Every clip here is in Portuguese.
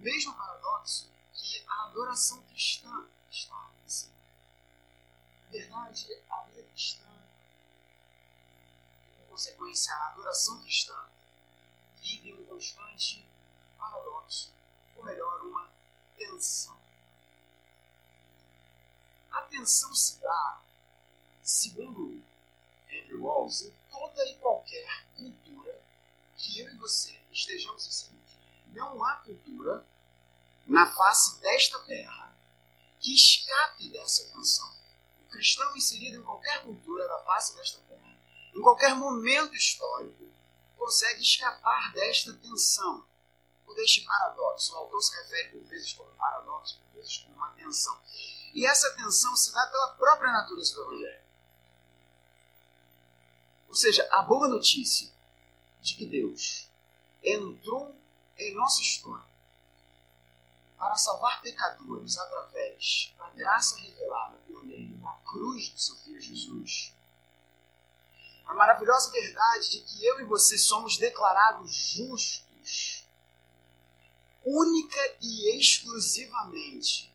mesmo paradoxo que a adoração cristã está assim. Na verdade, a vida cristã, em consequência, a adoração cristã, vive um constante paradoxo, ou melhor, uma tensão. A tensão se dá, segundo Andrew Walls, em toda e qualquer cultura que eu e você estejamos inseridos. Não há cultura na face desta terra que escape dessa tensão. O cristão inserido em qualquer cultura da face desta terra, em qualquer momento histórico, consegue escapar desta tensão, ou deste paradoxo. O autor se refere por vezes como paradoxo, por vezes como uma tensão. E essa tensão se dá pela própria natureza do Evangelho. Ou seja, a boa notícia de que Deus entrou em nossa história para salvar pecadores através da graça revelada por meio da cruz do seu Filho Jesus. A maravilhosa verdade de que eu e você somos declarados justos, única e exclusivamente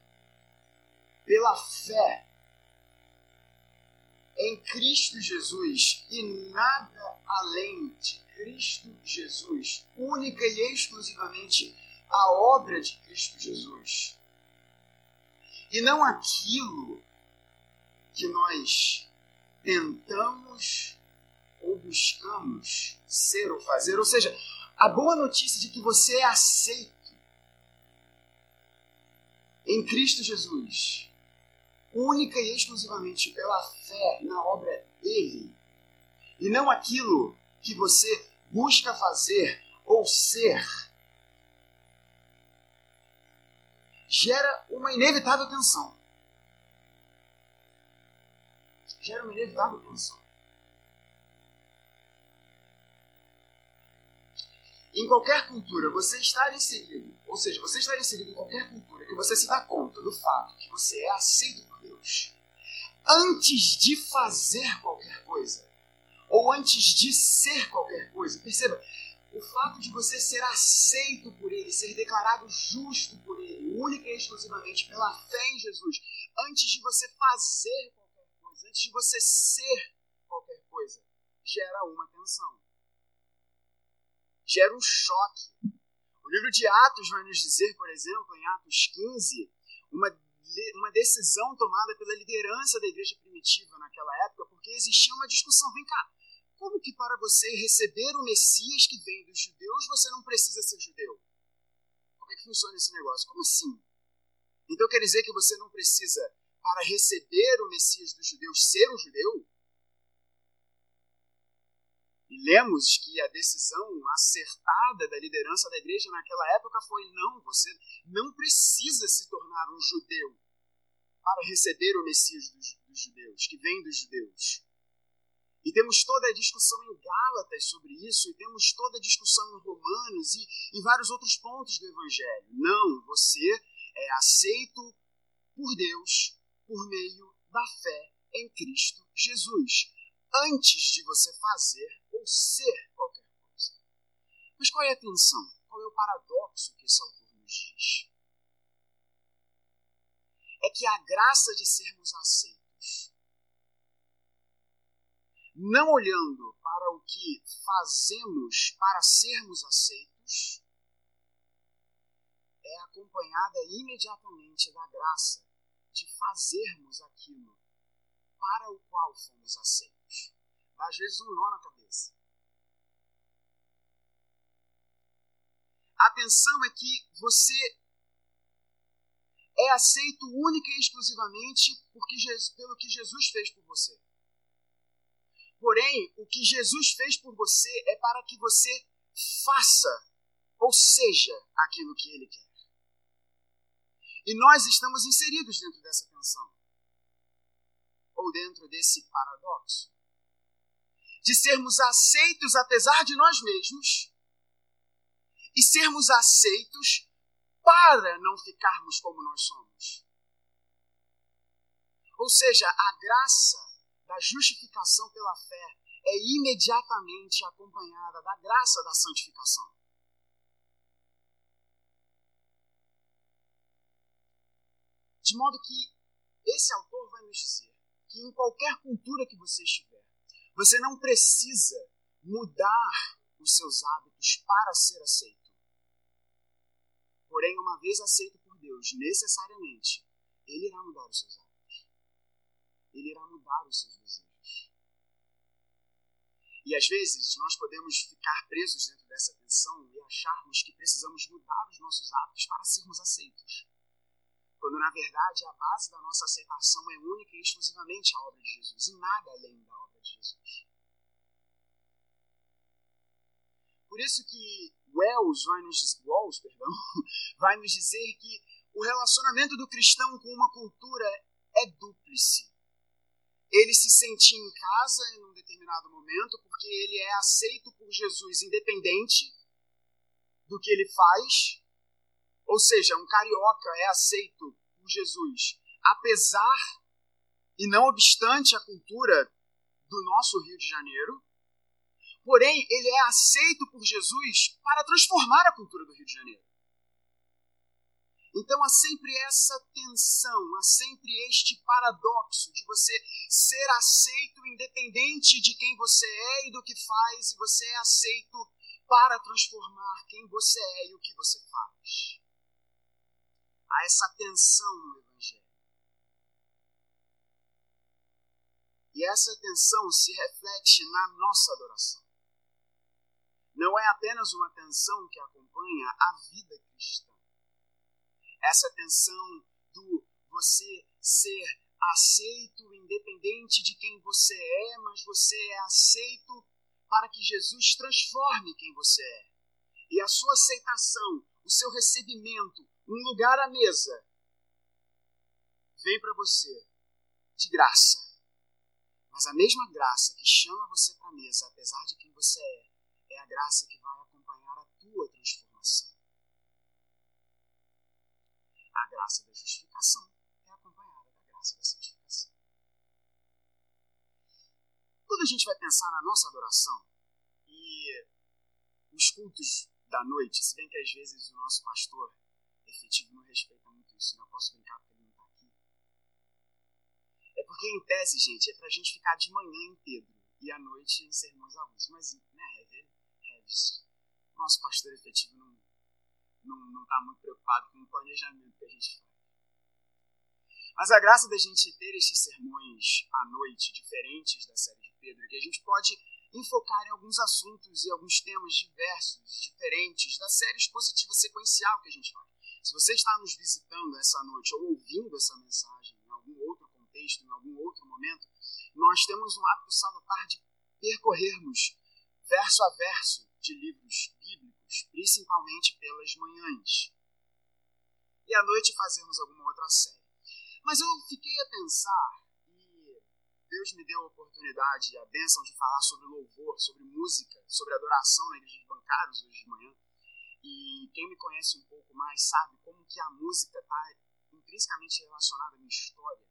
pela fé em Cristo Jesus e nada além de Cristo Jesus, única e exclusivamente a obra de Cristo Jesus. E não aquilo que nós tentamos ou buscamos ser ou fazer. Ou seja, a boa notícia de que você é aceito em Cristo Jesus, única e exclusivamente pela fé na obra dele, e não aquilo que você busca fazer ou ser, gera uma inevitável tensão. Gera uma inevitável tensão. Em qualquer cultura, você estar inserido, ou seja, você estar inserido em qualquer cultura que você se dá conta do fato que você é aceito por Deus, antes de fazer qualquer coisa, ou antes de ser qualquer coisa, perceba, o fato de você ser aceito por Ele, ser declarado justo por Ele, única e exclusivamente pela fé em Jesus, antes de você fazer qualquer coisa, antes de você ser qualquer coisa, gera uma tensão gera um choque. O livro de Atos vai nos dizer, por exemplo, em Atos 15, uma, uma decisão tomada pela liderança da igreja primitiva naquela época, porque existia uma discussão. Vem cá, como que para você receber o Messias que vem dos judeus você não precisa ser judeu? Como é que funciona esse negócio? Como assim? Então quer dizer que você não precisa, para receber o Messias dos judeus, ser um judeu? E lemos que a decisão acertada da liderança da igreja naquela época foi: não, você não precisa se tornar um judeu para receber o Messias dos, dos judeus, que vem dos judeus. E temos toda a discussão em Gálatas sobre isso, e temos toda a discussão em Romanos e em vários outros pontos do Evangelho. Não, você é aceito por Deus por meio da fé em Cristo Jesus. Antes de você fazer ou ser qualquer coisa. Mas qual é a tensão? Qual é o paradoxo que esse autor nos diz? É que a graça de sermos aceitos, não olhando para o que fazemos para sermos aceitos, é acompanhada imediatamente da graça de fazermos aquilo para o qual fomos aceitos. Às vezes um nó na cabeça. A atenção é que você é aceito única e exclusivamente porque, pelo que Jesus fez por você. Porém, o que Jesus fez por você é para que você faça, ou seja, aquilo que ele quer. E nós estamos inseridos dentro dessa tensão, ou dentro desse paradoxo de sermos aceitos apesar de nós mesmos e sermos aceitos para não ficarmos como nós somos. Ou seja, a graça da justificação pela fé é imediatamente acompanhada da graça da santificação. De modo que esse autor vai nos dizer que em qualquer cultura que você estiver, você não precisa mudar os seus hábitos para ser aceito. Porém, uma vez aceito por Deus, necessariamente, Ele irá mudar os seus hábitos. Ele irá mudar os seus desejos. E às vezes nós podemos ficar presos dentro dessa tensão e acharmos que precisamos mudar os nossos hábitos para sermos aceitos. Quando na verdade a base da nossa aceitação é única e exclusivamente a obra de Jesus e nada além da obra de Jesus. Por isso que Wells vai nos, Wells, perdão, vai nos dizer que o relacionamento do cristão com uma cultura é dúplice. Ele se sentia em casa em um determinado momento porque ele é aceito por Jesus independente do que ele faz. Ou seja, um carioca é aceito por Jesus apesar e não obstante a cultura do nosso Rio de Janeiro. Porém, ele é aceito por Jesus para transformar a cultura do Rio de Janeiro. Então há sempre essa tensão, há sempre este paradoxo de você ser aceito independente de quem você é e do que faz, e você é aceito para transformar quem você é e o que você faz. Há essa tensão no Evangelho. E essa tensão se reflete na nossa adoração não é apenas uma tensão que acompanha a vida cristã. Essa tensão do você ser aceito independente de quem você é, mas você é aceito para que Jesus transforme quem você é. E a sua aceitação, o seu recebimento, um lugar à mesa, vem para você de graça. Mas a mesma graça que chama você para a mesa, apesar de quem você é, é a graça que vai acompanhar a tua transformação. A graça da justificação é acompanhada da graça da santificação. Quando a gente vai pensar na nossa adoração e os cultos da noite, se bem que às vezes o nosso pastor efetivo não respeita muito isso, não né? posso brincar porque ele não está aqui. É porque, em tese, gente, é para a gente ficar de manhã em Pedro e à noite em sermões avulsos. Mas, né, é, nosso pastor efetivo não não está muito preocupado com o planejamento que a gente faz. Mas a graça da gente ter estes sermões à noite, diferentes da série de Pedro, é que a gente pode enfocar em alguns assuntos e alguns temas diversos, diferentes, da série expositiva sequencial que a gente faz. Se você está nos visitando essa noite ou ouvindo essa mensagem em algum outro contexto, em algum outro momento, nós temos um hábito salutar de percorrermos verso a verso de livros bíblicos, principalmente pelas manhãs. E à noite fazemos alguma outra série. Mas eu fiquei a pensar, e Deus me deu a oportunidade e a bênção de falar sobre louvor, sobre música, sobre adoração na igreja de bancários hoje de manhã. E quem me conhece um pouco mais sabe como que a música está intrinsecamente relacionada à minha história.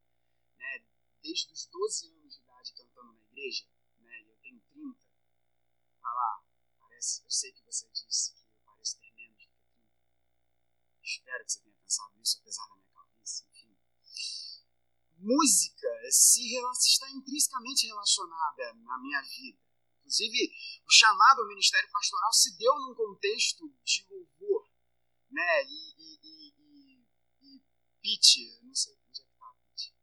Né? Desde os 12 anos de idade cantando na igreja, né? eu tenho 30, vai lá, eu sei que você disse que eu pareço ter menos do que 30. Espero que você tenha pensado nisso, apesar da minha calvície, enfim. Música se está intrinsecamente relacionada na minha vida. Inclusive, o chamado ao ministério pastoral se deu num contexto de louvor, né? E, e, e, e, e Pete, não sei onde é que tá a Pete.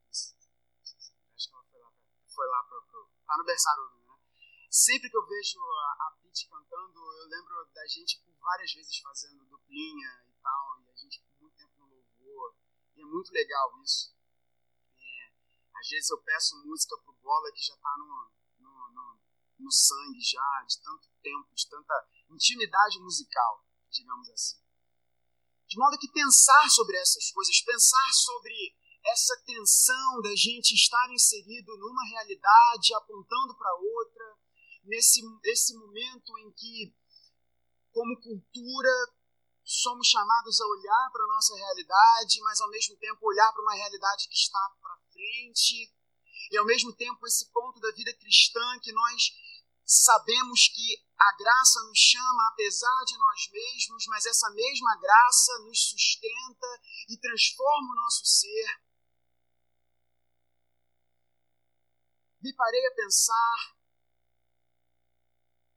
Acho que ela foi lá, pra, foi lá tá no berçário sempre que eu vejo a, a Pete cantando, eu lembro da gente por várias vezes fazendo duplinha e tal, e a gente por muito tempo no louvor, e é muito legal isso. É, às vezes eu peço música pro Bola que já tá no, no, no, no sangue já, de tanto tempo, de tanta intimidade musical, digamos assim. De modo que pensar sobre essas coisas, pensar sobre essa tensão da gente estar inserido numa realidade apontando para outra, nesse, nesse momento em que, como cultura, somos chamados a olhar para a nossa realidade, mas ao mesmo tempo olhar para uma realidade que está para frente, e ao mesmo tempo esse ponto da vida cristã que nós sabemos que a graça nos chama apesar de nós mesmos, mas essa mesma graça nos sustenta e transforma o nosso ser. Me parei a pensar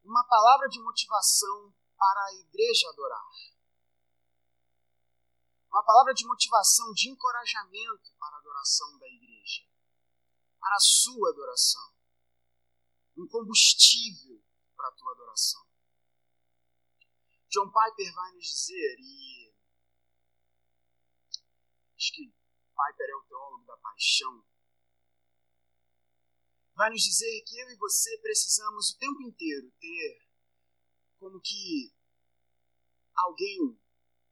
uma palavra de motivação para a igreja adorar. Uma palavra de motivação, de encorajamento para a adoração da igreja, para a sua adoração. Um combustível para a tua adoração. John Piper vai nos dizer, e acho que Piper é o teólogo da paixão, vai nos dizer que eu e você precisamos o tempo inteiro ter como que alguém,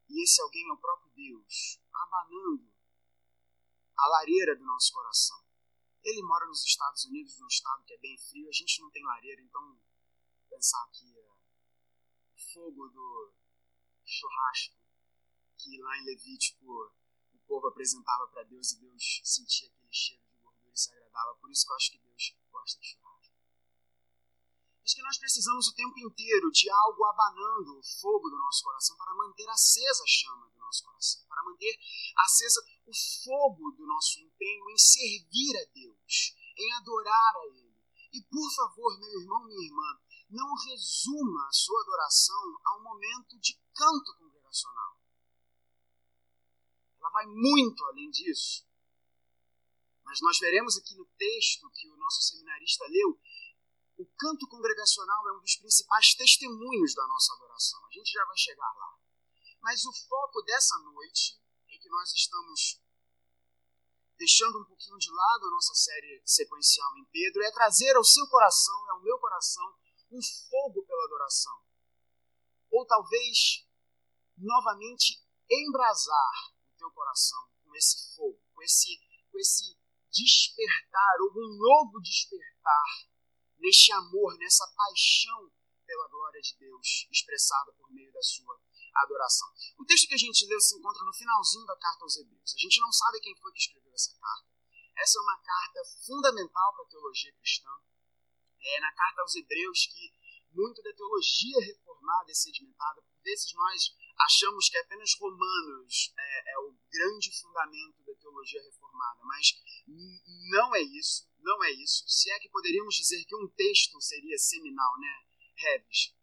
e esse alguém é o próprio Deus, abanando a lareira do nosso coração. Ele mora nos Estados Unidos, num estado que é bem frio, a gente não tem lareira, então pensar que é, o fogo do churrasco que lá em Levítico o povo apresentava para Deus e Deus sentia aquele cheiro e se agradava. Por isso que eu acho que Deus gosta de churrasco. Diz que nós precisamos o tempo inteiro de algo abanando o fogo do nosso coração para manter acesa a chama do nosso coração, para manter acesa o fogo do nosso empenho em servir a Deus, em adorar a Ele. E por favor, meu irmão, minha irmã, não resuma a sua adoração a um momento de canto congregacional. Ela vai muito além disso. Mas nós veremos aqui no texto que o nosso seminarista leu, o canto congregacional é um dos principais testemunhos da nossa adoração. A gente já vai chegar lá. Mas o foco dessa noite, em que nós estamos deixando um pouquinho de lado a nossa série sequencial em Pedro, é trazer ao seu coração, ao meu coração, um fogo pela adoração. Ou talvez, novamente, embrasar o teu coração com esse fogo, com esse, com esse despertar, ou um novo despertar neste amor, nessa paixão pela glória de Deus expressada por meio da sua adoração. O texto que a gente leu se encontra no finalzinho da carta aos Hebreus. A gente não sabe quem foi que escreveu essa carta. Essa é uma carta fundamental para a teologia cristã é na carta aos Hebreus que muito da teologia reformada é sedimentada. Por vezes nós achamos que apenas Romanos é, é o grande fundamento da teologia reformada, mas não é isso, não é isso. Se é que poderíamos dizer que um texto seria seminal, né, Reves,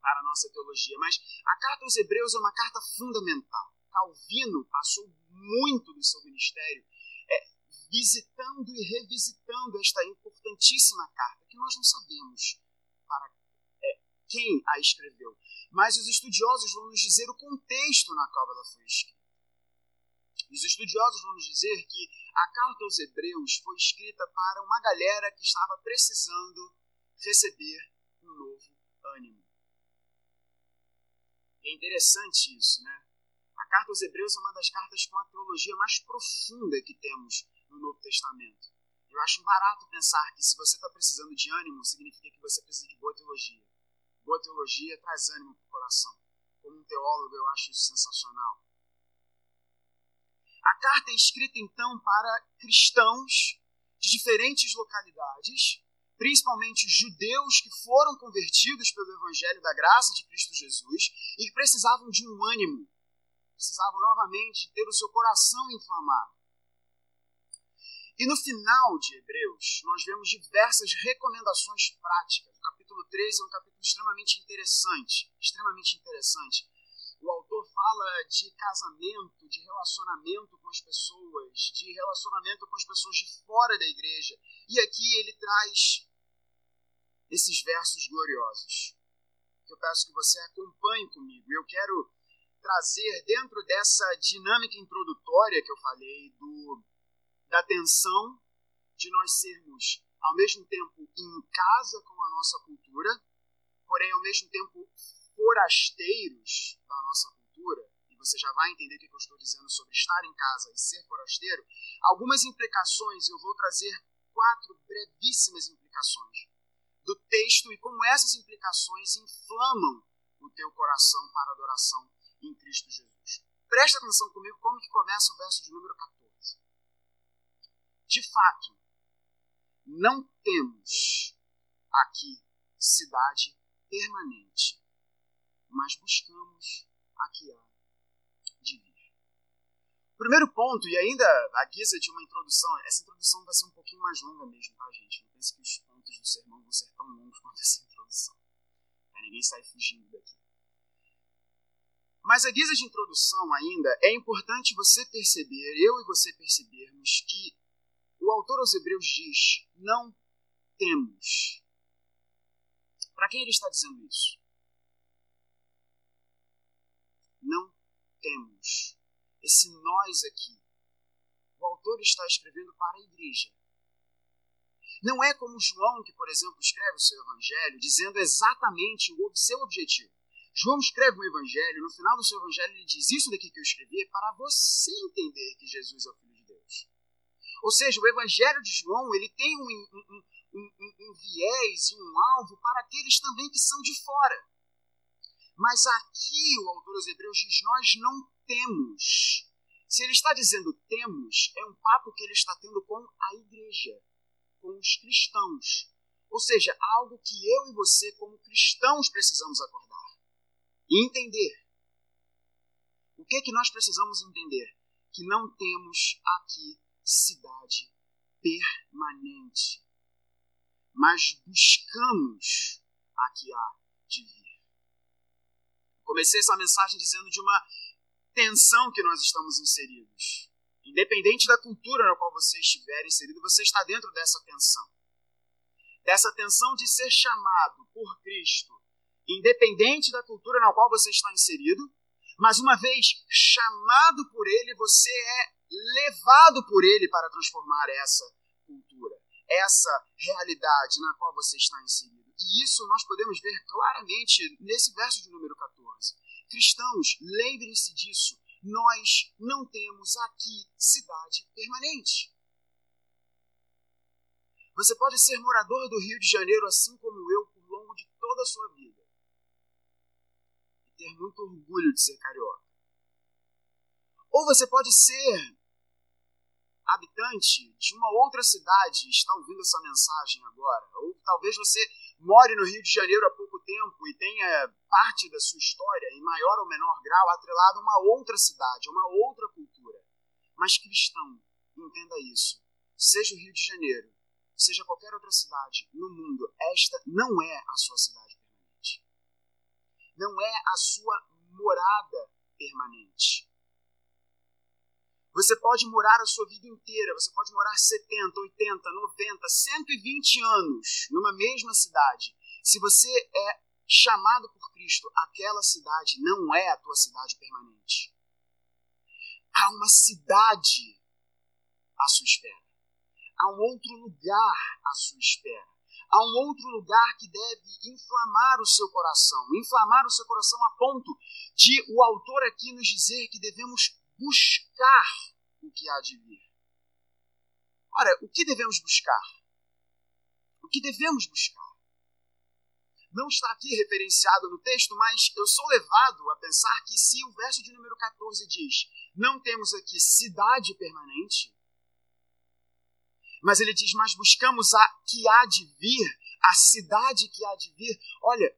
para a nossa teologia. Mas a carta aos Hebreus é uma carta fundamental. Calvino passou muito do seu ministério é, visitando e revisitando esta importantíssima carta, que nós não sabemos quem a escreveu, mas os estudiosos vão nos dizer o contexto na qual ela foi escrita. Os estudiosos vão nos dizer que a carta aos Hebreus foi escrita para uma galera que estava precisando receber um novo ânimo. É interessante isso, né? A carta aos Hebreus é uma das cartas com a teologia mais profunda que temos no Novo Testamento. Eu acho barato pensar que se você está precisando de ânimo, significa que você precisa de boa teologia. Boa teologia traz ânimo para o coração. Como um teólogo, eu acho isso sensacional. A carta é escrita então para cristãos de diferentes localidades, principalmente judeus que foram convertidos pelo Evangelho da Graça de Cristo Jesus e que precisavam de um ânimo, precisavam novamente ter o seu coração inflamado. E no final de Hebreus, nós vemos diversas recomendações práticas. O capítulo 13 é um capítulo extremamente interessante, extremamente interessante. O autor fala de casamento, de relacionamento com as pessoas, de relacionamento com as pessoas de fora da igreja. E aqui ele traz esses versos gloriosos. Eu peço que você acompanhe comigo. Eu quero trazer dentro dessa dinâmica introdutória que eu falei do da tensão de nós sermos, ao mesmo tempo, em casa com a nossa cultura, porém, ao mesmo tempo, forasteiros da nossa cultura, e você já vai entender o que eu estou dizendo sobre estar em casa e ser forasteiro, algumas implicações, eu vou trazer quatro brevíssimas implicações do texto e como essas implicações inflamam o teu coração para adoração em Cristo Jesus. Presta atenção comigo como que começa o verso de número 14 de fato, não temos aqui cidade permanente, mas buscamos a que há de vir. Primeiro ponto, e ainda a guisa de uma introdução, essa introdução vai ser um pouquinho mais longa mesmo, tá, gente? Não pense que os pontos do sermão vão ser tão longos quanto essa introdução. Ninguém sair fugindo daqui. Mas a guisa de introdução ainda, é importante você perceber, eu e você percebermos, que o autor aos Hebreus diz: não temos. Para quem ele está dizendo isso? Não temos. Esse nós aqui, o autor está escrevendo para a igreja. Não é como João, que, por exemplo, escreve o seu evangelho dizendo exatamente o seu objetivo. João escreve um evangelho, no final do seu evangelho ele diz: Isso daqui que eu escrevi é para você entender que Jesus é o Filho. Ou seja, o evangelho de João ele tem um, um, um, um viés e um alvo para aqueles também que são de fora. Mas aqui o autor dos Hebreus diz: Nós não temos. Se ele está dizendo temos, é um papo que ele está tendo com a igreja, com os cristãos. Ou seja, algo que eu e você, como cristãos, precisamos acordar e entender. O que é que nós precisamos entender? Que não temos aqui cidade permanente, mas buscamos a que há de vir. Comecei essa mensagem dizendo de uma tensão que nós estamos inseridos. Independente da cultura na qual você estiver inserido, você está dentro dessa tensão. Dessa tensão de ser chamado por Cristo independente da cultura na qual você está inserido, mas uma vez chamado por ele, você é levado por ele para transformar essa cultura, essa realidade na qual você está inserido. E isso nós podemos ver claramente nesse verso de número 14. Cristãos, lembrem-se disso. Nós não temos aqui cidade permanente. Você pode ser morador do Rio de Janeiro assim como eu por longo de toda a sua vida ter muito orgulho de ser carioca. Ou você pode ser habitante de uma outra cidade está ouvindo essa mensagem agora. Ou talvez você more no Rio de Janeiro há pouco tempo e tenha parte da sua história, em maior ou menor grau, atrelado a uma outra cidade, a uma outra cultura. Mas cristão, entenda isso. Seja o Rio de Janeiro, seja qualquer outra cidade no mundo, esta não é a sua cidade não é a sua morada permanente. Você pode morar a sua vida inteira, você pode morar 70, 80, 90, 120 anos numa mesma cidade. Se você é chamado por Cristo, aquela cidade não é a tua cidade permanente. Há uma cidade à sua espera. Há um outro lugar à sua espera há um outro lugar que deve inflamar o seu coração. Inflamar o seu coração a ponto de o autor aqui nos dizer que devemos buscar o que há de vir. Ora, o que devemos buscar? O que devemos buscar? Não está aqui referenciado no texto, mas eu sou levado a pensar que se o verso de número 14 diz: Não temos aqui cidade permanente, mas ele diz: Mas buscamos a que há de vir, a cidade que há de vir. Olha,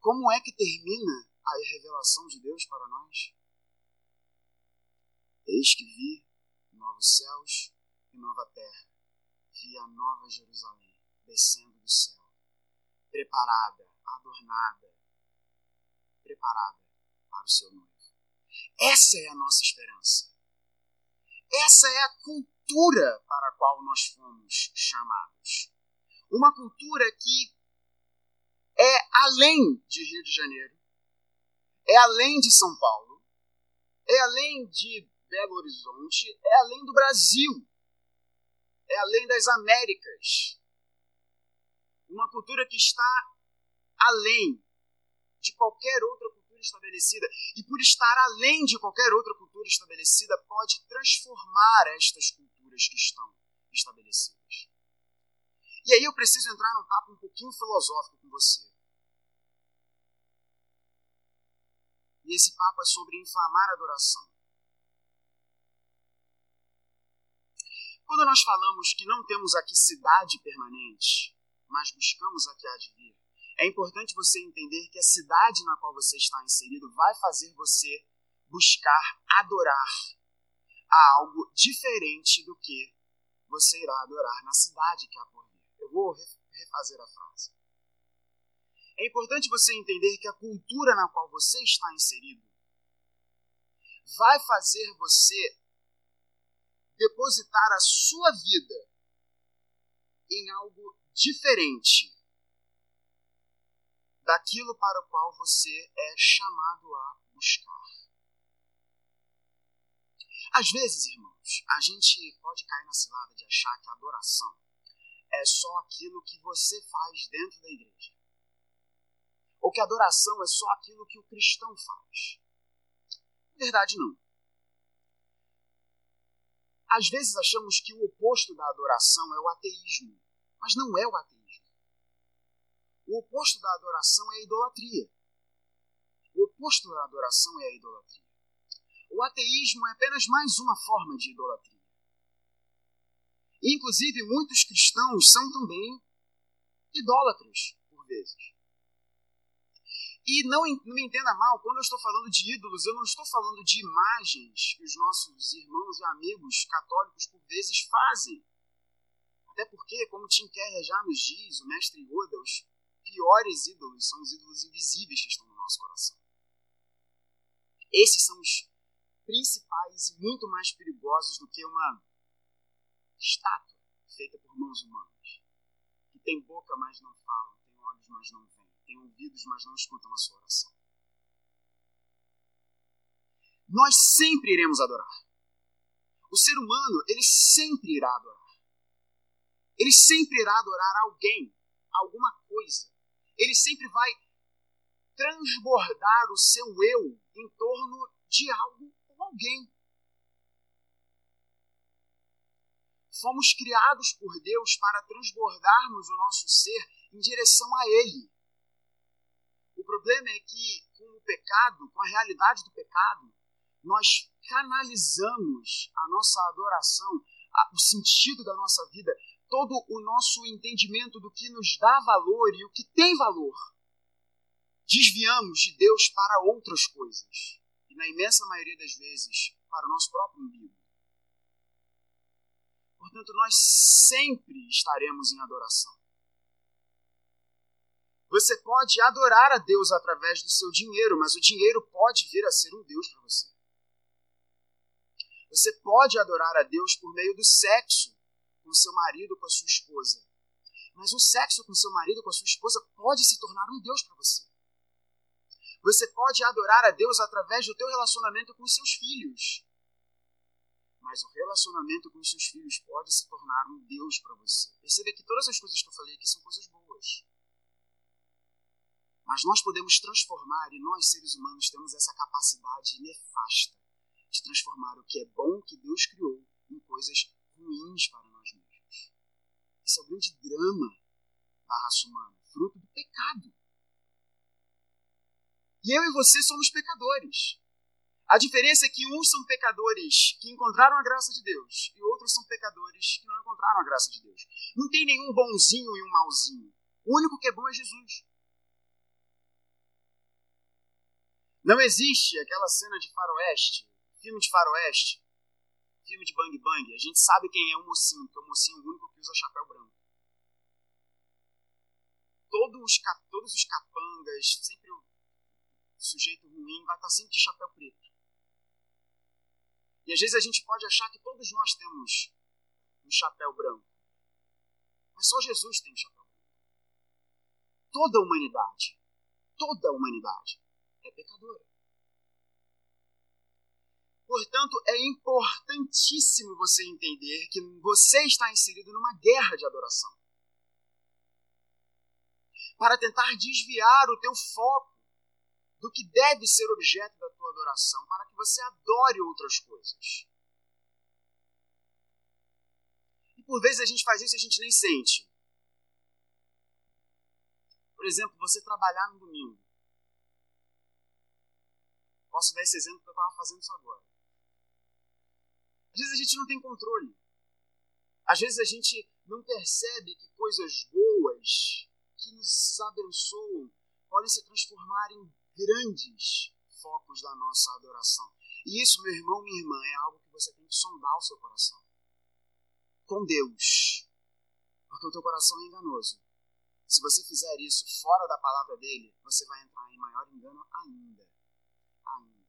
como é que termina a revelação de Deus para nós? Eis que vi novos céus e nova terra. Vi a nova Jerusalém descendo do céu, preparada, adornada, preparada para o seu noivo. Essa é a nossa esperança. Essa é a cultura para a qual nós fomos chamados. Uma cultura que é além de Rio de Janeiro, é além de São Paulo, é além de Belo Horizonte, é além do Brasil, é além das Américas. Uma cultura que está além de qualquer outra cultura estabelecida e por estar além de qualquer outra cultura estabelecida pode transformar estas culturas que estão estabelecidas. E aí eu preciso entrar num papo um pouquinho filosófico com você. E esse papo é sobre inflamar a adoração. Quando nós falamos que não temos aqui cidade permanente, mas buscamos a que há de vir, É importante você entender que a cidade na qual você está inserido vai fazer você buscar adorar a algo diferente do que você irá adorar na cidade que há por vir. Eu vou refazer a frase. É importante você entender que a cultura na qual você está inserido vai fazer você depositar a sua vida em algo diferente daquilo para o qual você é chamado a buscar. Às vezes, irmãos, a gente pode cair na cilada de achar que a adoração é só aquilo que você faz dentro da igreja. Ou que a adoração é só aquilo que o cristão faz. Verdade, não. Às vezes achamos que o oposto da adoração é o ateísmo, mas não é o ateísmo. O oposto da adoração é a idolatria. O oposto da adoração é a idolatria. O ateísmo é apenas mais uma forma de idolatria. Inclusive, muitos cristãos são também idólatras, por vezes. E não, não me entenda mal, quando eu estou falando de ídolos, eu não estou falando de imagens que os nossos irmãos e amigos católicos por vezes fazem. Até porque, como Tim Keller já nos diz, o mestre Yoda, os piores ídolos são os ídolos invisíveis que estão no nosso coração. Esses são os principais e muito mais perigosos do que uma estátua feita por mãos humanas, que tem boca, mas não fala, tem olhos, mas não vê têm ouvidos, mas não escutam a sua oração. Nós sempre iremos adorar. O ser humano, ele sempre irá adorar. Ele sempre irá adorar alguém, alguma coisa. Ele sempre vai transbordar o seu eu em torno de algo ou alguém. Fomos criados por Deus para transbordarmos o nosso ser em direção a Ele. O problema é que, com o pecado, com a realidade do pecado, nós canalizamos a nossa adoração, o sentido da nossa vida, todo o nosso entendimento do que nos dá valor e o que tem valor. Desviamos de Deus para outras coisas. E, na imensa maioria das vezes, para o nosso próprio umbigo. Portanto, nós sempre estaremos em adoração. Você pode adorar a Deus através do seu dinheiro, mas o dinheiro pode vir a ser um Deus para você. Você pode adorar a Deus por meio do sexo com seu marido, com a sua esposa. Mas o sexo com seu marido, com a sua esposa, pode se tornar um Deus para você. Você pode adorar a Deus através do teu relacionamento com os seus filhos. Mas o relacionamento com os seus filhos pode se tornar um Deus para você. Perceba que todas as coisas que eu falei aqui são coisas boas. Mas nós podemos transformar, e nós, seres humanos, temos essa capacidade nefasta de transformar o que é bom que Deus criou em coisas ruins para nós mesmos. Esse é o grande drama da raça humana, fruto do pecado. E eu e você somos pecadores. A diferença é que uns são pecadores que encontraram a graça de Deus e outros são pecadores que não encontraram a graça de Deus. Não tem nenhum bonzinho e um malzinho. O único que é bom é Jesus. Não existe aquela cena de faroeste, filme de faroeste, filme de bang bang. A gente sabe quem é o mocinho, que é o mocinho único que usa chapéu branco. Todos os, todos os capangas, sempre o sujeito ruim, vai estar sempre de chapéu preto. E às vezes a gente pode achar que todos nós temos um chapéu branco. Mas só Jesus tem um chapéu branco. Toda a humanidade, toda a humanidade é pecadora. Portanto, é importantíssimo você entender que você está inserido numa guerra de adoração. Para tentar desviar o teu foco do que deve ser objeto da tua adoração, para que você adore outras coisas. E por vezes a gente faz isso e a gente nem sente. Por exemplo, você trabalhar no domingo. Posso dar esse exemplo porque eu estava fazendo isso agora. Às vezes a gente não tem controle. Às vezes a gente não percebe que coisas boas que nos abençoam podem se transformar em grandes focos da nossa adoração. E isso, meu irmão, minha irmã, é algo que você tem que sondar o seu coração. Com Deus. Porque o teu coração é enganoso. Se você fizer isso fora da palavra dele, você vai entrar em maior engano ainda. Ainda.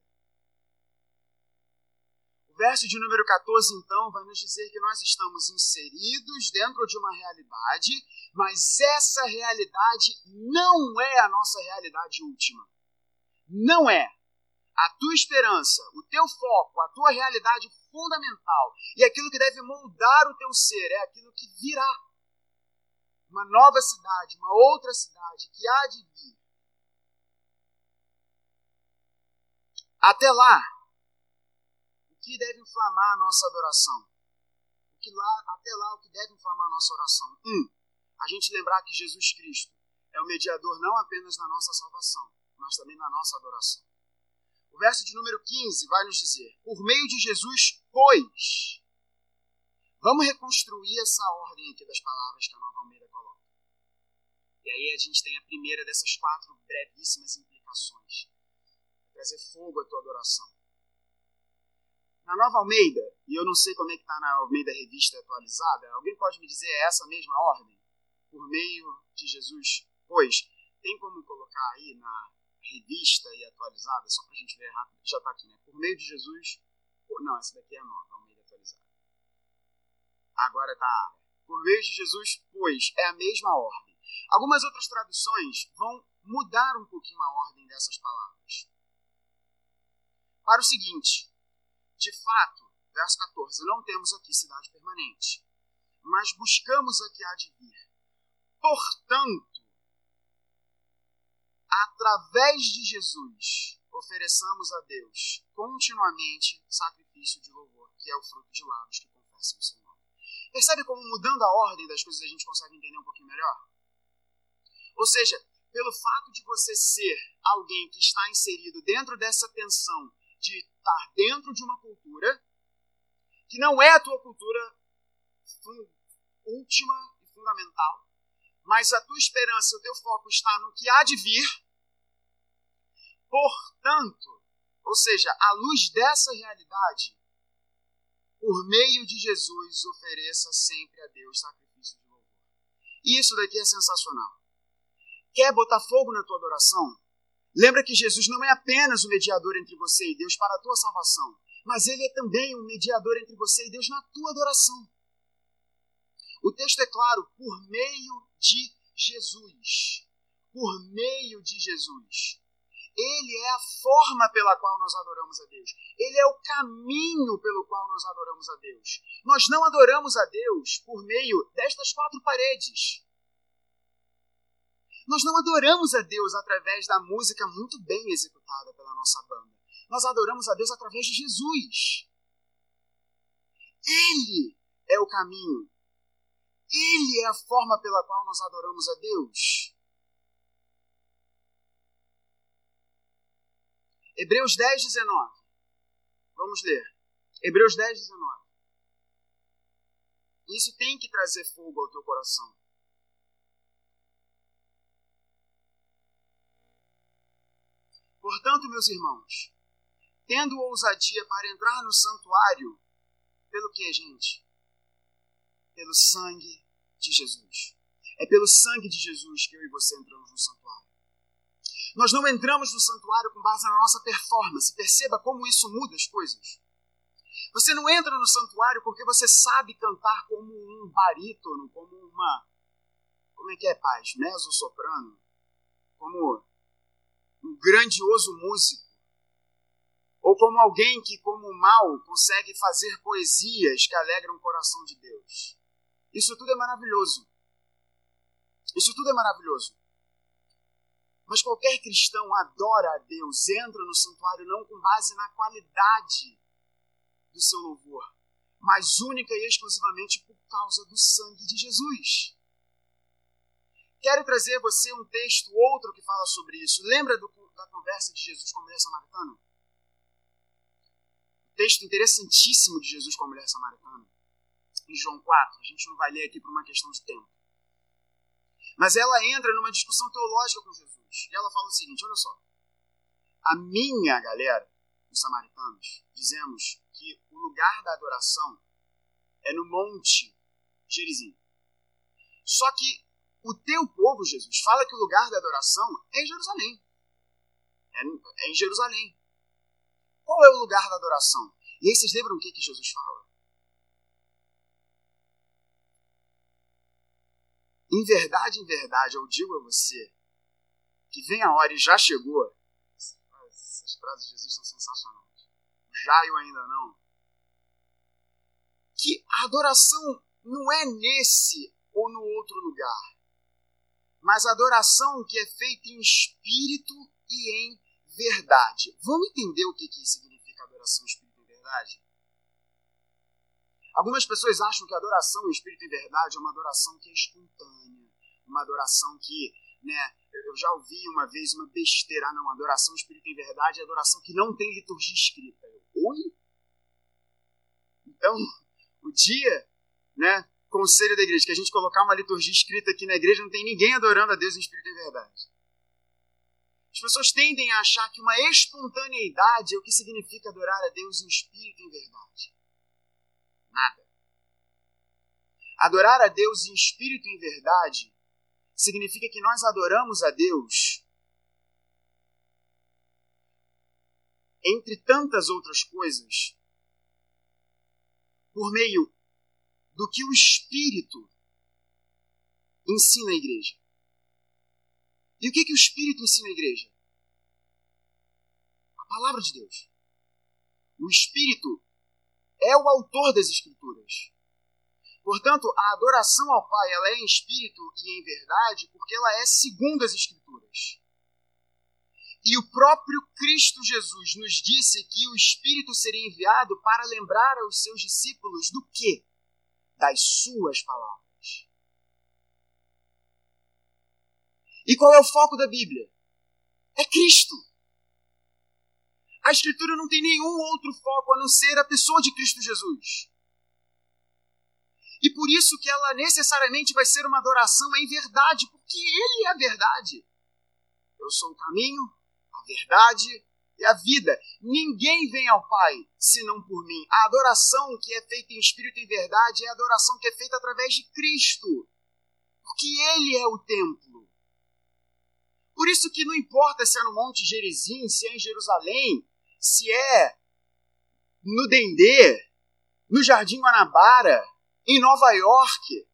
O verso de número 14, então, vai nos dizer que nós estamos inseridos dentro de uma realidade, mas essa realidade não é a nossa realidade última. Não é. A tua esperança, o teu foco, a tua realidade fundamental e aquilo que deve moldar o teu ser é aquilo que virá uma nova cidade, uma outra cidade que há de vir. Até lá, o que deve inflamar a nossa adoração? O que lá, até lá, o que deve inflamar a nossa oração? Um, a gente lembrar que Jesus Cristo é o mediador não apenas da nossa salvação, mas também da nossa adoração. O verso de número 15 vai nos dizer: Por meio de Jesus, pois. Vamos reconstruir essa ordem aqui das palavras que a Nova Almeida e aí a gente tem a primeira dessas quatro brevíssimas implicações. Trazer fogo à tua adoração. Na Nova Almeida, e eu não sei como é que está na Almeida Revista atualizada, alguém pode me dizer é essa mesma ordem? Por meio de Jesus? Pois, tem como colocar aí na revista e atualizada, só para a gente ver rápido, já está aqui, né? Por meio de Jesus. Não, essa daqui é a nova, Almeida atualizada. Agora está. Por meio de Jesus, pois, é a mesma ordem Algumas outras traduções vão mudar um pouquinho a ordem dessas palavras. Para o seguinte: de fato, verso 14, não temos aqui cidade permanente, mas buscamos a que há de vir. Portanto, através de Jesus, ofereçamos a Deus continuamente sacrifício de louvor, que é o fruto de lábios que confessam o seu nome. Percebe como mudando a ordem das coisas a gente consegue entender um pouquinho melhor? Ou seja, pelo fato de você ser alguém que está inserido dentro dessa tensão de estar dentro de uma cultura que não é a tua cultura última e fundamental, mas a tua esperança, o teu foco está no que há de vir. Portanto, ou seja, à luz dessa realidade, por meio de Jesus, ofereça sempre a Deus sacrifício de louvor. Isso daqui é sensacional. Quer botar fogo na tua adoração? Lembra que Jesus não é apenas o mediador entre você e Deus para a tua salvação, mas ele é também um mediador entre você e Deus na tua adoração. O texto é claro, por meio de Jesus. Por meio de Jesus. Ele é a forma pela qual nós adoramos a Deus. Ele é o caminho pelo qual nós adoramos a Deus. Nós não adoramos a Deus por meio destas quatro paredes. Nós não adoramos a Deus através da música muito bem executada pela nossa banda. Nós adoramos a Deus através de Jesus. Ele é o caminho. Ele é a forma pela qual nós adoramos a Deus. Hebreus 10, 19. Vamos ler. Hebreus 10, 19. Isso tem que trazer fogo ao teu coração. Portanto, meus irmãos, tendo ousadia para entrar no santuário, pelo que, gente? Pelo sangue de Jesus. É pelo sangue de Jesus que eu e você entramos no santuário. Nós não entramos no santuário com base na nossa performance. Perceba como isso muda as coisas. Você não entra no santuário porque você sabe cantar como um barítono, como uma. Como é que é, paz? Mezzo-soprano? Como um grandioso músico, ou como alguém que, como mal, consegue fazer poesias que alegram o coração de Deus. Isso tudo é maravilhoso. Isso tudo é maravilhoso. Mas qualquer cristão adora a Deus, entra no santuário não com base na qualidade do seu louvor, mas única e exclusivamente por causa do sangue de Jesus. Quero trazer você um texto, outro que fala sobre isso. Lembra do, da conversa de Jesus com a mulher samaritana? Texto interessantíssimo de Jesus com a mulher samaritana. Em João 4. A gente não vai ler aqui por uma questão de tempo. Mas ela entra numa discussão teológica com Jesus. E ela fala o seguinte: olha só. A minha galera, os samaritanos, dizemos que o lugar da adoração é no Monte Gerizim. Só que o teu povo, Jesus, fala que o lugar da adoração é em Jerusalém. É, é em Jerusalém. Qual é o lugar da adoração? E aí vocês lembram o que, que Jesus fala? Em verdade, em verdade, eu digo a você que vem a hora e já chegou. Essas frases de Jesus são sensacionais. Já eu ainda não. Que a adoração não é nesse ou no outro lugar, mas adoração que é feita em espírito e em verdade. Vamos entender o que, que significa adoração em espírito e verdade? Algumas pessoas acham que adoração em espírito e verdade é uma adoração que é espontânea, uma adoração que, né, eu já ouvi uma vez uma besteira, ah, não, adoração em espírito e verdade é adoração que não tem liturgia escrita. Eu, Oi? Então, o dia, né, conselho da igreja, que a gente colocar uma liturgia escrita aqui na igreja, não tem ninguém adorando a Deus em espírito e verdade. As pessoas tendem a achar que uma espontaneidade é o que significa adorar a Deus em espírito e em verdade. Nada. Adorar a Deus em espírito e em verdade significa que nós adoramos a Deus entre tantas outras coisas por meio do que o Espírito ensina a igreja. E o que, que o Espírito ensina a igreja? A palavra de Deus. O Espírito é o autor das Escrituras. Portanto, a adoração ao Pai ela é em espírito e em verdade porque ela é segundo as Escrituras. E o próprio Cristo Jesus nos disse que o Espírito seria enviado para lembrar aos seus discípulos do quê? Das suas palavras. E qual é o foco da Bíblia? É Cristo. A Escritura não tem nenhum outro foco a não ser a pessoa de Cristo Jesus. E por isso que ela necessariamente vai ser uma adoração em verdade, porque Ele é a verdade. Eu sou o caminho, a verdade e a vida. Ninguém vem ao Pai senão por mim. A adoração que é feita em espírito e verdade é a adoração que é feita através de Cristo, porque Ele é o templo. Por isso que não importa se é no Monte Gerizim, se é em Jerusalém, se é no Dendê, no Jardim Guanabara, em Nova York.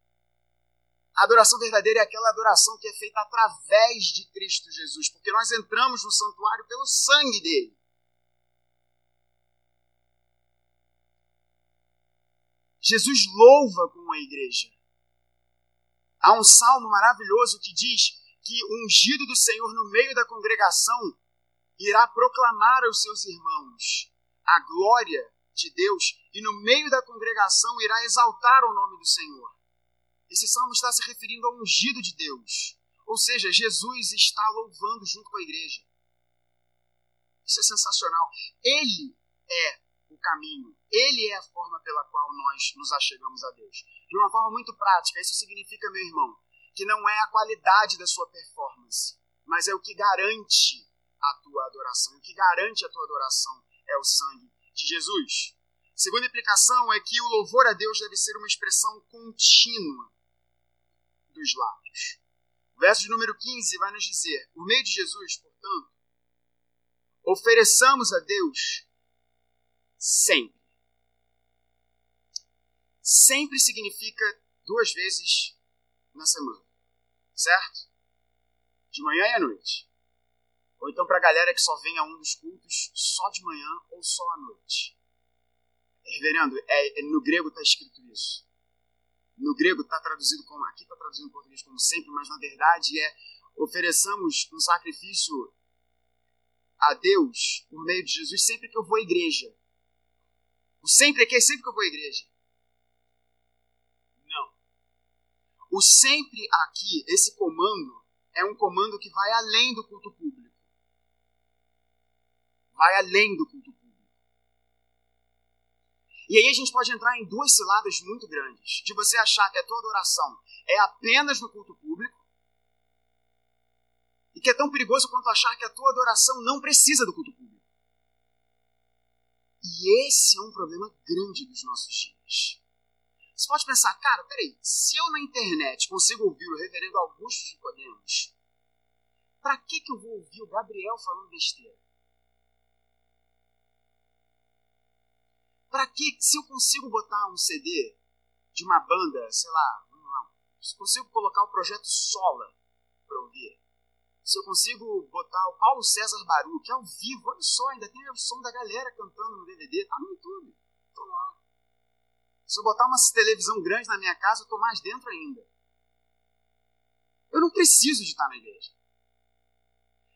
A adoração verdadeira é aquela adoração que é feita através de Cristo Jesus, porque nós entramos no santuário pelo sangue dele. Jesus louva com a igreja. Há um salmo maravilhoso que diz que o ungido do Senhor no meio da congregação irá proclamar aos seus irmãos a glória de Deus e no meio da congregação irá exaltar o nome do Senhor. Esse salmo está se referindo ao ungido de Deus. Ou seja, Jesus está louvando junto com a igreja. Isso é sensacional. Ele é o caminho. Ele é a forma pela qual nós nos achegamos a Deus. De uma forma muito prática, isso significa, meu irmão, que não é a qualidade da sua performance, mas é o que garante a tua adoração. O que garante a tua adoração é o sangue de Jesus. Segunda implicação é que o louvor a Deus deve ser uma expressão contínua dos lábios. O verso de número 15 vai nos dizer: por meio de Jesus, portanto, ofereçamos a Deus sempre. Sempre significa duas vezes na semana, certo? De manhã e à noite. Ou então para a galera que só vem a um dos cultos só de manhã ou só à noite. Reverendo, é, é no grego está escrito isso. No grego está traduzido como, aqui está traduzido em português como sempre, mas na verdade é ofereçamos um sacrifício a Deus por meio de Jesus sempre que eu vou à igreja. O sempre aqui é sempre que eu vou à igreja. Não. O sempre aqui, esse comando, é um comando que vai além do culto público vai além do culto público. E aí a gente pode entrar em duas ciladas muito grandes. De você achar que a tua adoração é apenas no culto público, E que é tão perigoso quanto achar que a tua adoração não precisa do culto público. E esse é um problema grande dos nossos dias. Você pode pensar, cara, peraí, se eu na internet consigo ouvir o reverendo Augusto de Podemos, para que, que eu vou ouvir o Gabriel falando besteira? Para que, se eu consigo botar um CD de uma banda, sei lá, se eu consigo colocar o projeto Sola para ouvir, se eu consigo botar o Paulo César Baru, que é ao vivo, olha só, ainda tem o som da galera cantando no DVD, tá no YouTube, tô lá. Se eu botar uma televisão grande na minha casa, eu tô mais dentro ainda. Eu não preciso de estar na igreja.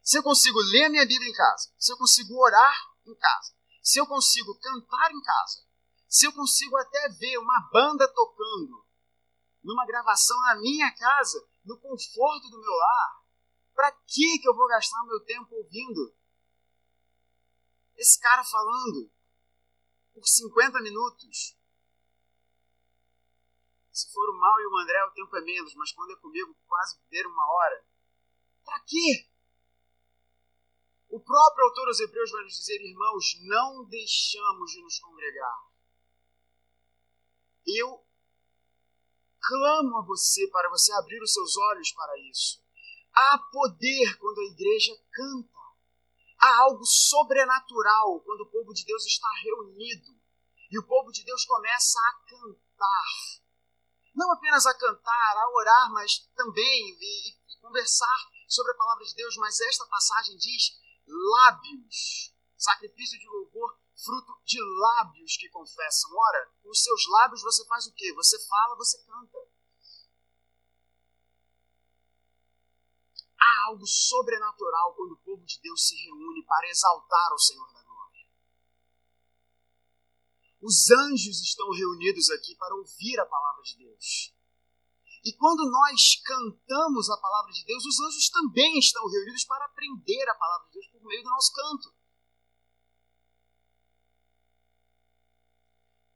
Se eu consigo ler a minha Bíblia em casa, se eu consigo orar em casa, se eu consigo cantar em casa, se eu consigo até ver uma banda tocando numa gravação na minha casa, no conforto do meu lar, para que que eu vou gastar meu tempo ouvindo esse cara falando por 50 minutos? Se for o mal e o André, o tempo é menos, mas quando é comigo, quase ver uma hora. Para quê? O próprio autor aos Hebreus vai nos dizer, irmãos, não deixamos de nos congregar. Eu clamo a você para você abrir os seus olhos para isso. Há poder quando a igreja canta. Há algo sobrenatural quando o povo de Deus está reunido e o povo de Deus começa a cantar. Não apenas a cantar, a orar, mas também e, e conversar sobre a palavra de Deus. Mas esta passagem diz lábios, sacrifício de louvor, fruto de lábios que confessam. Ora, com os seus lábios você faz o quê? Você fala, você canta. Há algo sobrenatural quando o povo de Deus se reúne para exaltar o Senhor da glória. Os anjos estão reunidos aqui para ouvir a palavra de Deus. E quando nós cantamos a palavra de Deus, os anjos também estão reunidos para aprender a palavra de Deus por meio do nosso canto.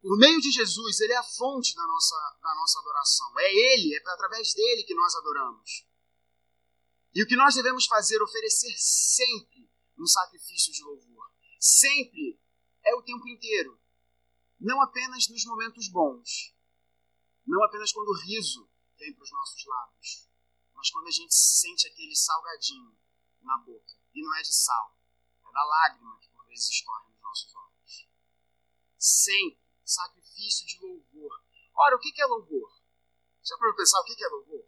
Por meio de Jesus, ele é a fonte da nossa, da nossa adoração. É ele, é através dele que nós adoramos. E o que nós devemos fazer, oferecer sempre um sacrifício de louvor. Sempre é o tempo inteiro. Não apenas nos momentos bons. Não apenas quando o riso vem para os nossos lábios, mas quando a gente sente aquele salgadinho na boca. E não é de sal, é da lágrima que por vezes escorre nos nossos olhos. Sempre sacrifício de louvor. Ora, o que é louvor? Já para pensar o que é louvor?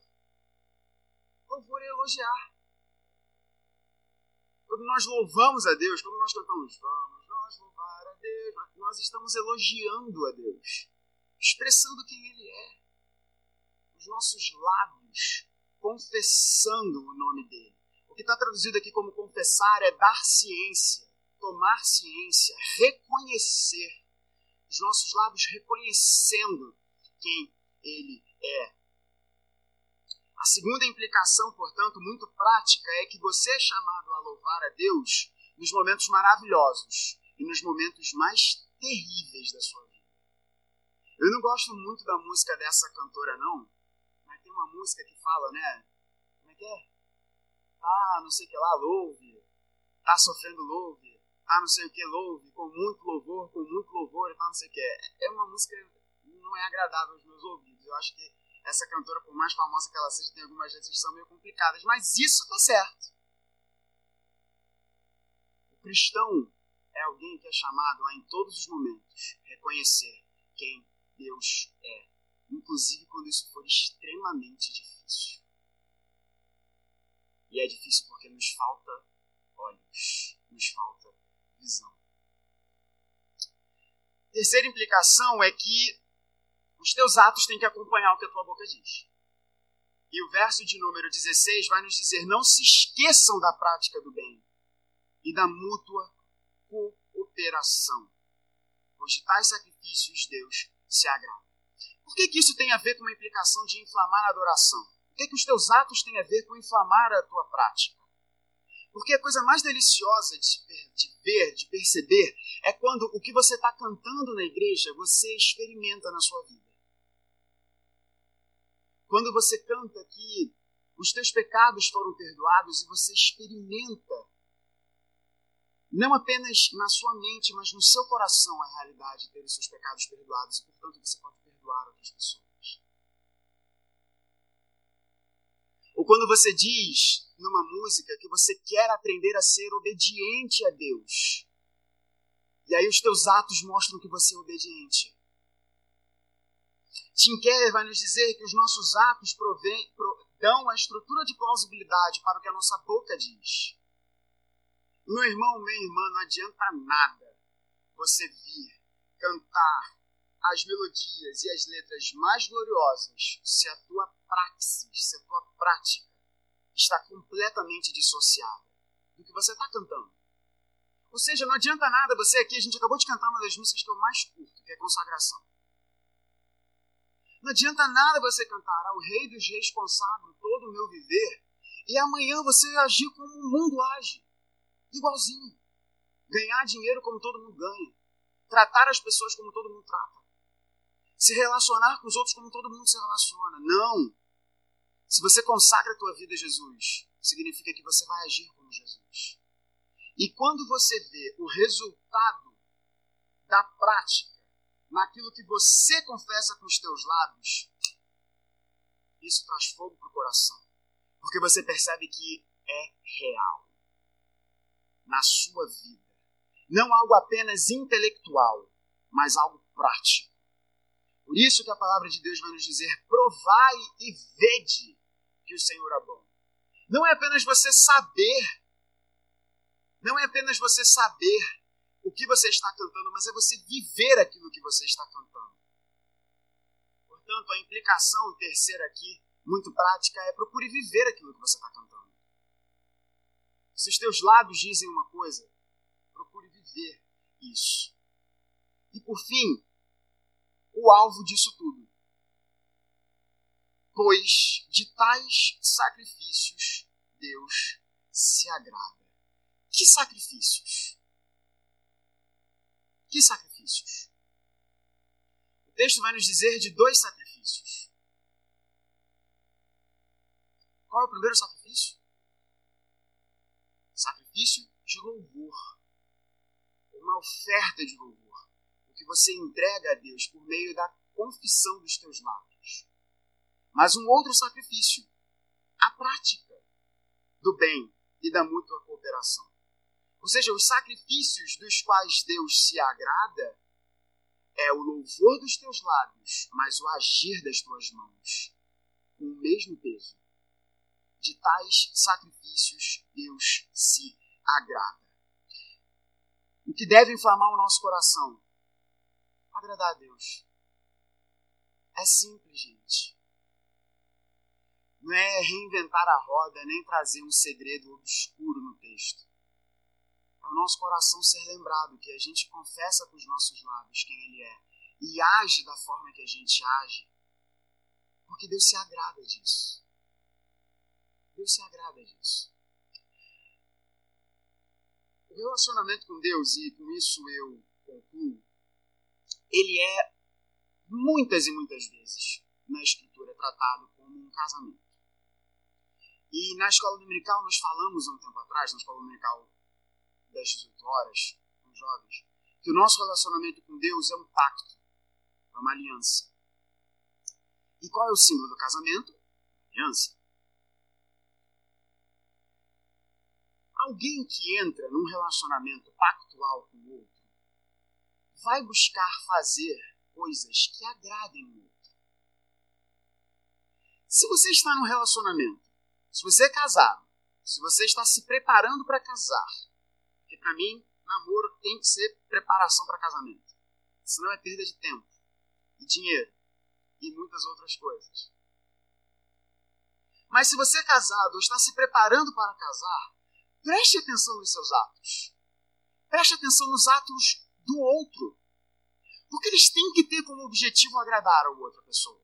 Louvor é elogiar. Quando nós louvamos a Deus, quando nós cantamos, vamos nós louvar a Deus, nós estamos elogiando a Deus, expressando quem Ele é os nossos lábios confessando o nome dele. O que está traduzido aqui como confessar é dar ciência, tomar ciência, reconhecer. Os nossos lábios reconhecendo quem ele é. A segunda implicação, portanto, muito prática, é que você é chamado a louvar a Deus nos momentos maravilhosos e nos momentos mais terríveis da sua vida. Eu não gosto muito da música dessa cantora, não, uma música que fala, né? Como é que é? Ah, não sei o que lá, louve. Tá sofrendo louve. Tá não sei o que louve. Com muito louvor, com muito louvor tá não sei o que. É uma música não é agradável aos meus ouvidos. Eu acho que essa cantora, por mais famosa que ela seja, tem algumas letras que são meio complicadas. Mas isso tá certo. O cristão é alguém que é chamado a, em todos os momentos, reconhecer quem Deus é inclusive quando isso for extremamente difícil. E é difícil porque nos falta olhos, nos falta visão. Terceira implicação é que os teus atos têm que acompanhar o que a tua boca diz. E o verso de número 16 vai nos dizer: Não se esqueçam da prática do bem e da mútua cooperação, pois de tais sacrifícios Deus se agrada. Por que, que isso tem a ver com uma implicação de inflamar a adoração? Por que, que os teus atos têm a ver com inflamar a tua prática? Porque a coisa mais deliciosa de, de ver, de perceber, é quando o que você está cantando na igreja você experimenta na sua vida. Quando você canta que os teus pecados foram perdoados e você experimenta, não apenas na sua mente, mas no seu coração, a realidade de ter os seus pecados perdoados e, portanto, você pode perdoar outras pessoas. Ou quando você diz numa música que você quer aprender a ser obediente a Deus. E aí os teus atos mostram que você é obediente. Tim Keller vai nos dizer que os nossos atos provém, pro, dão a estrutura de plausibilidade para o que a nossa boca diz. Meu irmão, minha irmã, não adianta nada você vir cantar as melodias e as letras mais gloriosas se a tua praxis, se a tua prática está completamente dissociada do que você está cantando. Ou seja, não adianta nada você aqui, a gente acabou de cantar uma das músicas que eu mais curto, que é Consagração. Não adianta nada você cantar ao Rei dos consagro todo o meu viver e amanhã você agir como o mundo age, igualzinho. Ganhar dinheiro como todo mundo ganha, tratar as pessoas como todo mundo trata, se relacionar com os outros como todo mundo se relaciona. Não! Se você consagra a tua vida a Jesus, significa que você vai agir como Jesus. E quando você vê o resultado da prática naquilo que você confessa com os teus lábios, isso traz fogo para o coração. Porque você percebe que é real na sua vida. Não algo apenas intelectual, mas algo prático. Por isso que a palavra de Deus vai nos dizer: provai e vede que o Senhor é bom. Não é apenas você saber, não é apenas você saber o que você está cantando, mas é você viver aquilo que você está cantando. Portanto, a implicação terceira aqui, muito prática, é procure viver aquilo que você está cantando. Se os teus lábios dizem uma coisa, procure viver isso. E por fim, o alvo disso tudo pois de tais sacrifícios Deus se agrada. Que sacrifícios? Que sacrifícios? O texto vai nos dizer de dois sacrifícios. Qual é o primeiro sacrifício? Sacrifício de louvor. Uma oferta de louvor. Você entrega a Deus por meio da confissão dos teus lábios mas um outro sacrifício, a prática do bem e da mútua cooperação. Ou seja, os sacrifícios dos quais Deus se agrada é o louvor dos teus lábios, mas o agir das tuas mãos, com o mesmo peso. De tais sacrifícios Deus se agrada. O que deve inflamar o nosso coração? Agradar a Deus. É simples, gente não é reinventar a roda, nem trazer um segredo obscuro no texto. É o nosso coração ser lembrado que a gente confessa com os nossos lábios quem Ele é e age da forma que a gente age, porque Deus se agrada disso. Deus se agrada disso. O relacionamento com Deus, e com isso eu concluo, ele é muitas e muitas vezes na Escritura tratado como um casamento. E na escola dominical nós falamos um tempo atrás, na escola dominical das 18 horas, com jovens, que o nosso relacionamento com Deus é um pacto, é uma aliança. E qual é o símbolo do casamento? Aliança. Alguém que entra num relacionamento pactual com o outro vai buscar fazer coisas que agradem o outro. Se você está num relacionamento se você é casado, se você está se preparando para casar, porque para mim, namoro tem que ser preparação para casamento. Senão é perda de tempo, e dinheiro, e muitas outras coisas. Mas se você é casado ou está se preparando para casar, preste atenção nos seus atos. Preste atenção nos atos do outro. Porque eles têm que ter como objetivo agradar a outra pessoa.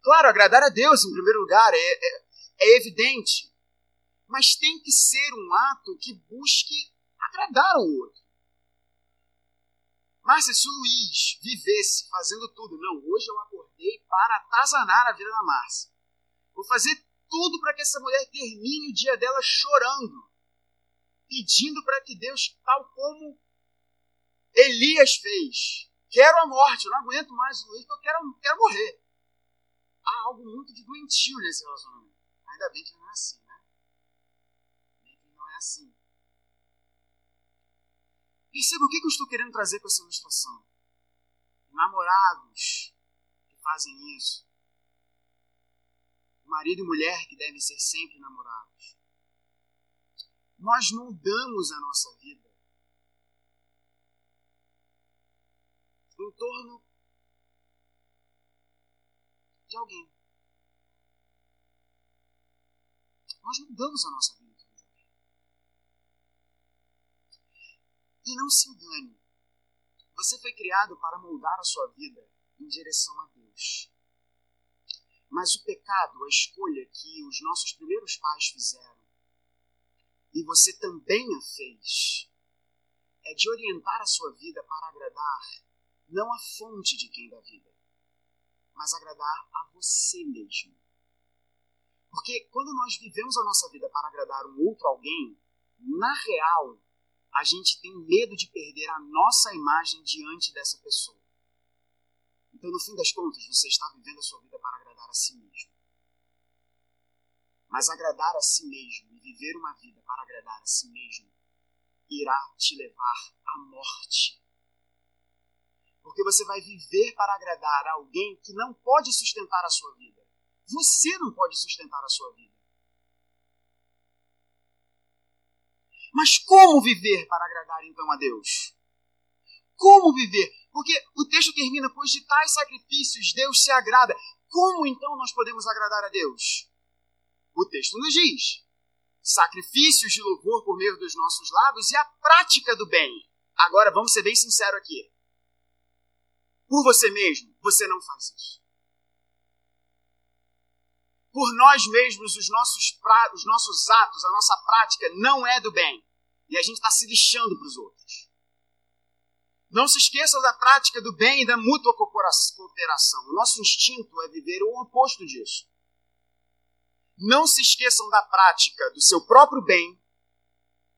Claro, agradar a Deus em primeiro lugar é, é, é evidente, mas tem que ser um ato que busque agradar ao outro. Márcia, se o Luiz vivesse fazendo tudo, não, hoje eu acordei para atazanar a vida da Márcia. Vou fazer tudo para que essa mulher termine o dia dela chorando, pedindo para que Deus, tal como Elias fez, quero a morte, eu não aguento mais o eu quero, quero morrer. Há algo muito de doentio nesse relacionamento. Ainda bem que não é assim, né? Bem que não é assim. Perceba o que eu estou querendo trazer com essa ilustração. Namorados que fazem isso. Marido e mulher que devem ser sempre namorados. Nós moldamos a nossa vida em torno de alguém. Nós mudamos a nossa vida em torno de alguém. E não se engane. Você foi criado para moldar a sua vida em direção a Deus. Mas o pecado, a escolha que os nossos primeiros pais fizeram, e você também a fez, é de orientar a sua vida para agradar não a fonte de quem dá vida, mas agradar a você mesmo. Porque quando nós vivemos a nossa vida para agradar um outro alguém, na real, a gente tem medo de perder a nossa imagem diante dessa pessoa. Então, no fim das contas, você está vivendo a sua vida para agradar a si mesmo. Mas agradar a si mesmo e viver uma vida para agradar a si mesmo irá te levar à morte. Porque você vai viver para agradar a alguém que não pode sustentar a sua vida. Você não pode sustentar a sua vida. Mas como viver para agradar então a Deus? Como viver? Porque o texto termina, pois de tais sacrifícios Deus se agrada. Como então nós podemos agradar a Deus? O texto nos diz: sacrifícios de louvor por meio dos nossos lábios e a prática do bem. Agora vamos ser bem sinceros aqui por você mesmo, você não faz isso. Por nós mesmos, os nossos, pra, os nossos atos, a nossa prática não é do bem. E a gente está se lixando para os outros. Não se esqueça da prática do bem e da mútua cooperação. O nosso instinto é viver o oposto disso. Não se esqueçam da prática do seu próprio bem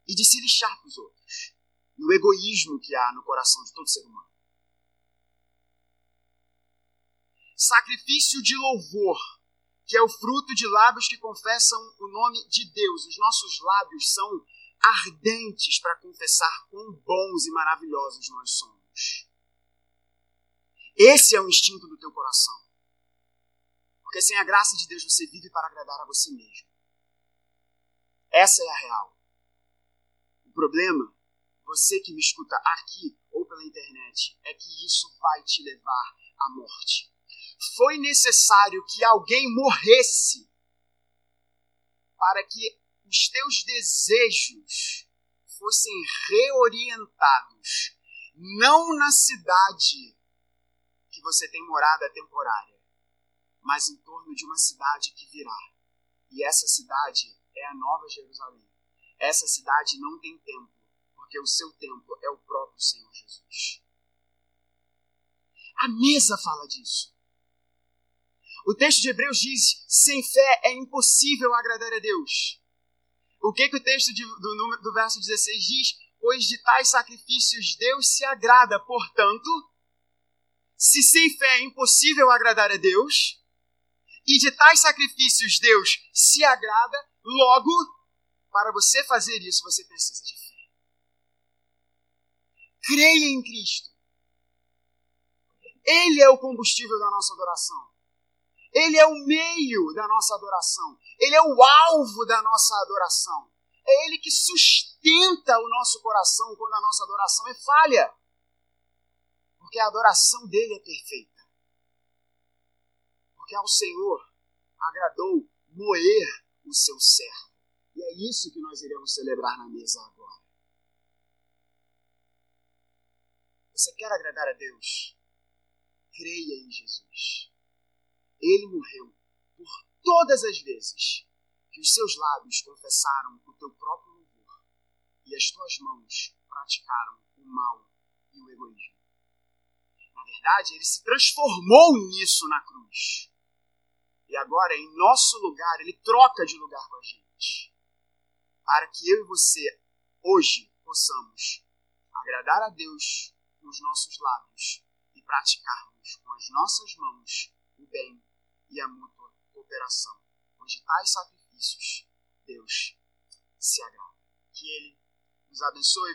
e de se lixar para os outros. No egoísmo que há no coração de todo ser humano. Sacrifício de louvor, que é o fruto de lábios que confessam o nome de Deus. Os nossos lábios são ardentes para confessar quão bons e maravilhosos nós somos. Esse é o instinto do teu coração. Porque sem a graça de Deus você vive para agradar a você mesmo. Essa é a real. O problema, você que me escuta aqui ou pela internet, é que isso vai te levar à morte foi necessário que alguém morresse para que os teus desejos fossem reorientados, não na cidade que você tem morada temporária, mas em torno de uma cidade que virá. E essa cidade é a Nova Jerusalém. Essa cidade não tem templo, porque o seu templo é o próprio Senhor Jesus. A mesa fala disso. O texto de Hebreus diz: sem fé é impossível agradar a Deus. O que, que o texto de, do, do verso 16 diz? Pois de tais sacrifícios Deus se agrada. Portanto, se sem fé é impossível agradar a Deus, e de tais sacrifícios Deus se agrada, logo, para você fazer isso, você precisa de fé. Creia em Cristo. Ele é o combustível da nossa adoração. Ele é o meio da nossa adoração. Ele é o alvo da nossa adoração. É Ele que sustenta o nosso coração quando a nossa adoração é falha. Porque a adoração dele é perfeita. Porque ao Senhor agradou moer o seu servo. E é isso que nós iremos celebrar na mesa agora. Você quer agradar a Deus? Creia em Jesus. Ele morreu por todas as vezes que os seus lábios confessaram o teu próprio louvor e as tuas mãos praticaram o mal e o egoísmo. Na verdade, ele se transformou nisso na cruz. E agora, em nosso lugar, ele troca de lugar com a gente. Para que eu e você, hoje, possamos agradar a Deus com os nossos lábios e praticarmos com as nossas mãos o bem e a mútua cooperação, onde tais sacrifícios Deus se agrada. Que Ele nos abençoe.